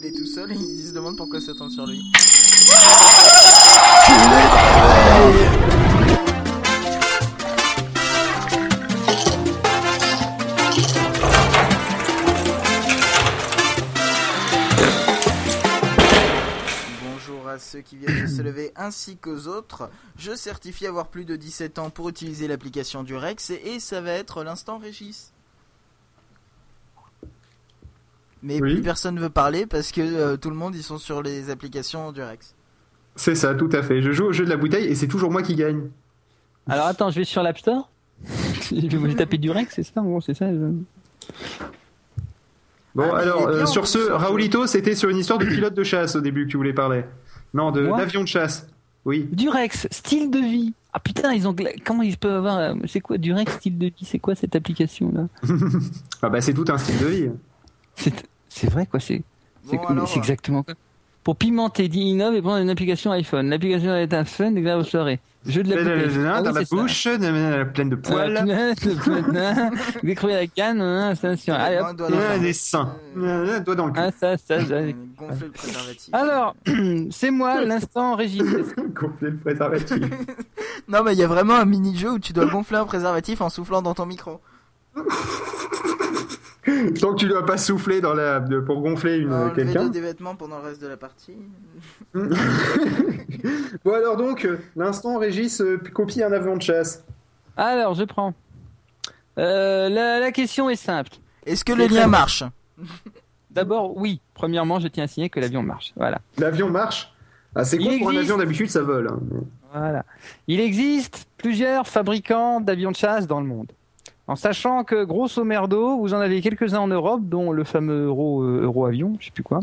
il est tout seul et il se demande pourquoi ça tombe sur lui. Bonjour à ceux qui viennent de se lever ainsi qu'aux autres. Je certifie avoir plus de 17 ans pour utiliser l'application du Rex et ça va être l'instant Régis. Mais Oui. plus personne ne veut parler parce que euh, tout le monde ils sont sur les applications du Rex. C'est ça, tout à fait. Je joue au jeu de la bouteille et c'est toujours moi qui gagne. Alors attends, je vais sur l'App Store. je vais vous taper du Rex, c'est ça gros, c'est ça. je- Bon, Ah, alors, euh, sur ce. Raoulito, c'était sur une histoire de pilote de chasse au début que tu voulais parler. Non, de d'avion de chasse. Oui. Du Rex, style de vie. Ah putain, ils ont comment ils peuvent avoir euh, c'est quoi du Rex style de vie C'est quoi cette application là? Ah bah c'est tout un style de vie. C'est c'est vrai quoi, c'est c'est Bon, c'est exactement quoi. Pour pimenter, dit innove et prendre une application iPhone. L'application est un fun, et vous saurez. Jeu de la poupée. Ah Dans oui, la c'est ça. bouche, euh, pleine de Euh, poils. putain, Décrocher la canne, hein, attention. Allez hop. euh, des seins. Euh, Doigt dans le cul. Ah ça, ça, ça. Euh, Gonfler le préservatif. Alors, c'est moi, l'instant Régis. Gonfler le préservatif. Non mais il y a vraiment un mini-jeu où tu dois gonfler un préservatif en soufflant dans ton micro. Tant que tu dois pas souffler dans la... de- pour gonfler une, quelqu'un. des vêtements pendant le reste de la partie. Bon alors donc, euh, l'instant Régis euh, copie un avion de chasse. Alors, je prends. Euh, la, la question est simple. Est-ce que C'est le lien marche? D'abord, oui. Premièrement, je tiens à signer que l'avion marche. Voilà. L'avion marche? Ah c'est con pour un avion d'habitude ça vole. hein. Voilà. Il existe plusieurs fabricants d'avions de chasse dans le monde. En sachant que, grosso merdo, vous en avez quelques-uns en Europe, dont le fameux Euro, euh, Euro avion, je sais plus quoi.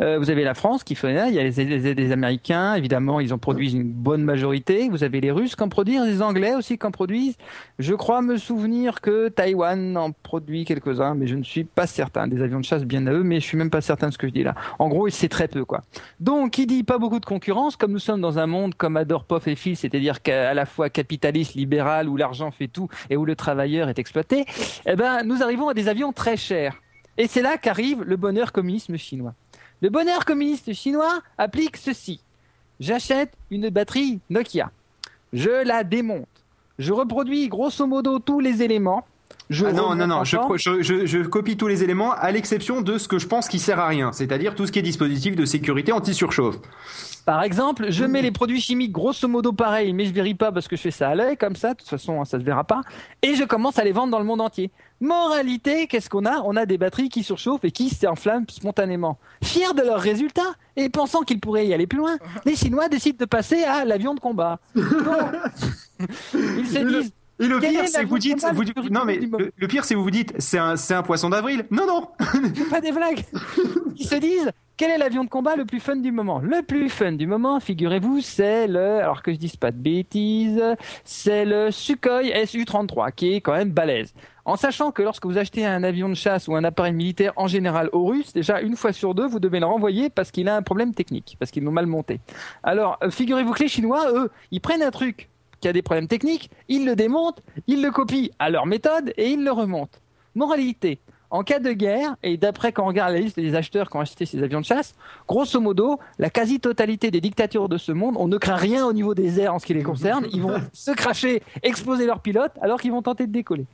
Euh, vous avez la France qui fait ça, il y a les, les- Américains, évidemment, ils en produisent une bonne majorité. Vous avez les Russes qui en produisent, les Anglais aussi qui en produisent. Je crois me souvenir que Taïwan en produit quelques-uns, mais je ne suis pas certain. Des avions de chasse bien à eux, mais je suis même pas certain de ce que je dis là. En gros, c'est très peu, quoi. Donc, qui dit pas beaucoup de concurrence, comme nous sommes dans un monde comme adore Poff et Phil, c'est-à-dire qu'à la fois capitaliste, libéral, où l'argent fait tout et où le travailleur est exploité, eh ben, nous arrivons à des avions très chers. Et c'est là qu'arrive le bonheur communisme chinois. Le bonheur communiste chinois applique ceci. J'achète une batterie Nokia. Je la démonte. Je reproduis grosso modo tous les éléments. Je Ah non, non, non, je copie tous les éléments à l'exception de ce que je pense qui sert à rien, c'est-à-dire tout ce qui est dispositif de sécurité anti-surchauffe. Par exemple, je mets les produits chimiques grosso modo pareil, mais je vérifie pas parce que je fais ça à l'œil comme ça. De toute façon, ça se verra pas. Et je commence à les vendre dans le monde entier. Moralité, qu'est-ce qu'on a? On a des batteries qui surchauffent et qui s'enflamment spontanément. Fiers de leurs résultats et pensant qu'ils pourraient y aller plus loin, les Chinois décident de passer à l'avion de combat. Ils se disent Et le pire, est c'est que vous dites, vous dites- non mais le, le pire, c'est vous vous dites, c'est un, c'est un poisson d'avril. Non, non. pas des blagues. Ils se disent quel est l'avion de combat le plus fun du moment? Le plus fun du moment, figurez-vous, c'est le, alors que je dise pas de bêtises, c'est le Sukhoi Su-33 qui est quand même balèze. En sachant que lorsque vous achetez un avion de chasse ou un appareil militaire en général aux Russes, déjà une fois sur deux, vous devez le renvoyer parce qu'il a un problème technique, parce qu'ils l'ont mal monté. Alors, euh, figurez-vous que les Chinois, eux, ils prennent un truc qui a des problèmes techniques, ils le démontent, ils le copient à leur méthode et ils le remontent. Moralité, en cas de guerre, et d'après quand on regarde la liste des acheteurs qui ont acheté ces avions de chasse, grosso modo, la quasi-totalité des dictatures de ce monde, on ne craint rien au niveau des airs en ce qui les concerne. Ils vont se cracher, exploser leurs pilotes, alors qu'ils vont tenter de décoller.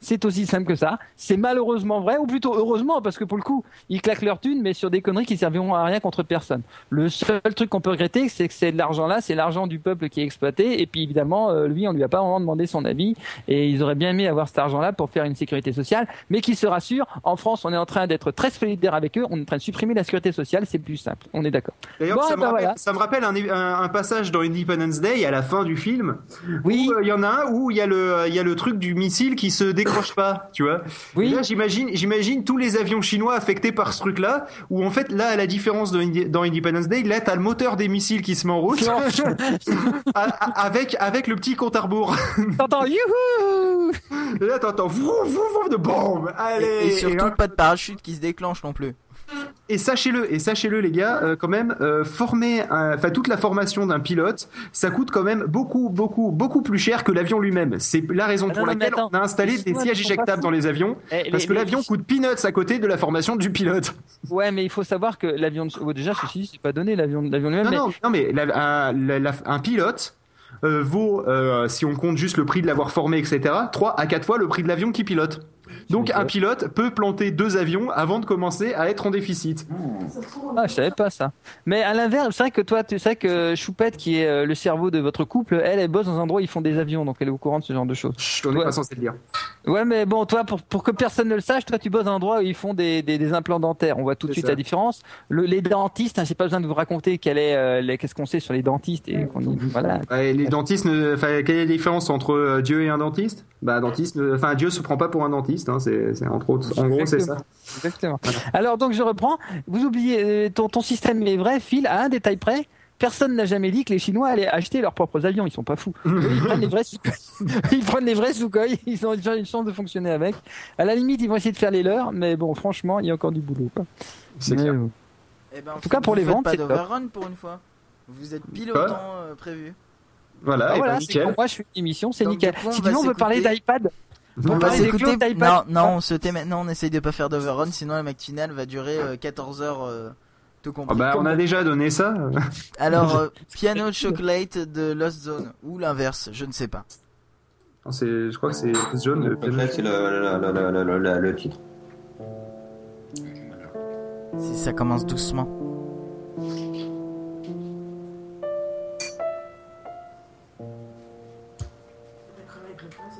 C'est aussi simple que ça. C'est malheureusement vrai, ou plutôt heureusement, parce que pour le coup, ils claquent leur thune, mais sur des conneries qui serviront à rien contre personne. Le seul truc qu'on peut regretter, c'est que c'est de l'argent là, c'est l'argent du peuple qui est exploité, et puis évidemment, euh, lui, on lui a pas vraiment demandé son avis, et ils auraient bien aimé avoir cet argent là pour faire une sécurité sociale, mais qui se rassure, en France, on est en train d'être très solidaire avec eux, on est en train de supprimer la sécurité sociale, c'est plus simple. On est d'accord. D'ailleurs, Bon, ça, me rappelle, voilà. ça me rappelle un, un- un passage dans Independence Day à la fin du film. Oui, où, euh, Il y en a un où il y a le, y a le truc du missile qui se décroche pas, tu vois. oui. Et Là, j'imagine, j'imagine tous les avions chinois affectés par ce truc-là, où en fait, là, à la différence de, dans Independence Day, là, t'as le moteur des missiles qui se met en route, avec, avec le petit compte à rebours. T'entends, youhou Et là, t'entends, vroom, vroom, vroom de bombe. Allez. Et, et surtout pas de parachute qui se déclenche non plus. Et sachez-le, et sachez-le les gars, euh, quand même, euh, former, enfin toute la formation d'un pilote, ça coûte quand même beaucoup, beaucoup, beaucoup plus cher que l'avion lui-même. C'est la raison Ah pour non, laquelle attends, on a installé des sièges éjectables dans les avions, Eh, parce les- que les- l'avion coûte peanuts à côté de la formation du pilote. Ouais, mais il faut savoir que l'avion. de- oh, déjà, ceci, c'est pas donné l'avion, l'avion lui-même. Non, mais- non, non, mais la- un, la- la- un pilote euh, vaut, si on compte juste le prix de l'avoir formé, etc., 3 à 4 fois le prix de l'avion qui pilote. Donc un pilote peut planter deux avions avant de commencer à être en déficit. Ah, je savais pas ça. Mais à l'inverse, c'est vrai que toi, tu sais que Choupette, qui est euh, le cerveau de votre couple, elle, elle bosse dans un endroit où ils font des avions, donc elle est au courant de ce genre de choses. Chut, on n'est pas censé le dire. Ouais, mais bon, toi, pour, pour que personne ne le sache, toi, tu bosses dans un endroit où ils font des, des, des implants dentaires. On voit tout de suite ça. la différence. Le, les dentistes, hein, j'ai pas besoin de vous raconter quel est, euh, les- qu'est-ce qu'on sait sur les dentistes et qu'on voilà. Ouais, les dentistes, ne- quelle est la différence entre euh, Dieu et un dentiste? Bah, dentiste, ne- enfin, Dieu se prend pas pour un dentiste, hein, c'est, c'est entre autres. En gros, c'est ça. Exactement. Alors donc je reprends. Vous oubliez euh, ton, ton système est vrai, Phil, à un détail près. Personne n'a jamais dit que les Chinois allaient acheter leurs propres avions. Ils sont pas fous. Ils prennent les vrais Sukhoi. Ils prennent les vrais Sukhoi. Ils ont déjà une chance de fonctionner avec. À la limite, ils vont essayer de faire les leurs, mais bon, franchement, il y a encore du boulot. C'est clair. euh, Eh ben, En tout cas, pour les ventes, pas d'overrun pour une fois. Vous êtes pile autant euh, prévu. Voilà, ah, et voilà, c'est nickel. pour moi, je fais une émission, c'est nickel. coup, on Si va on veut parler d'iPad, On On va s'écouter. Non, non, on se tait maintenant. On essaye de pas faire d'overrun, sinon la matinale va durer euh, 14 heures. euh, tout Ah bah, on a déjà donné ça. Alors, euh, Piano Chocolate de Lost Zone ou l'inverse, je ne sais pas. Non, c'est, je crois que c'est piano. Peut-être c'est le, titre. Si ça commence doucement.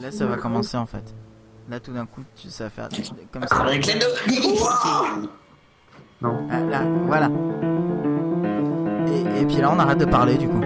Là, ça va commencer en fait. Là, tout d'un coup, tu, ça va faire comme ça. Non. Ah, là, voilà. Et, et puis là, on arrête de parler du coup.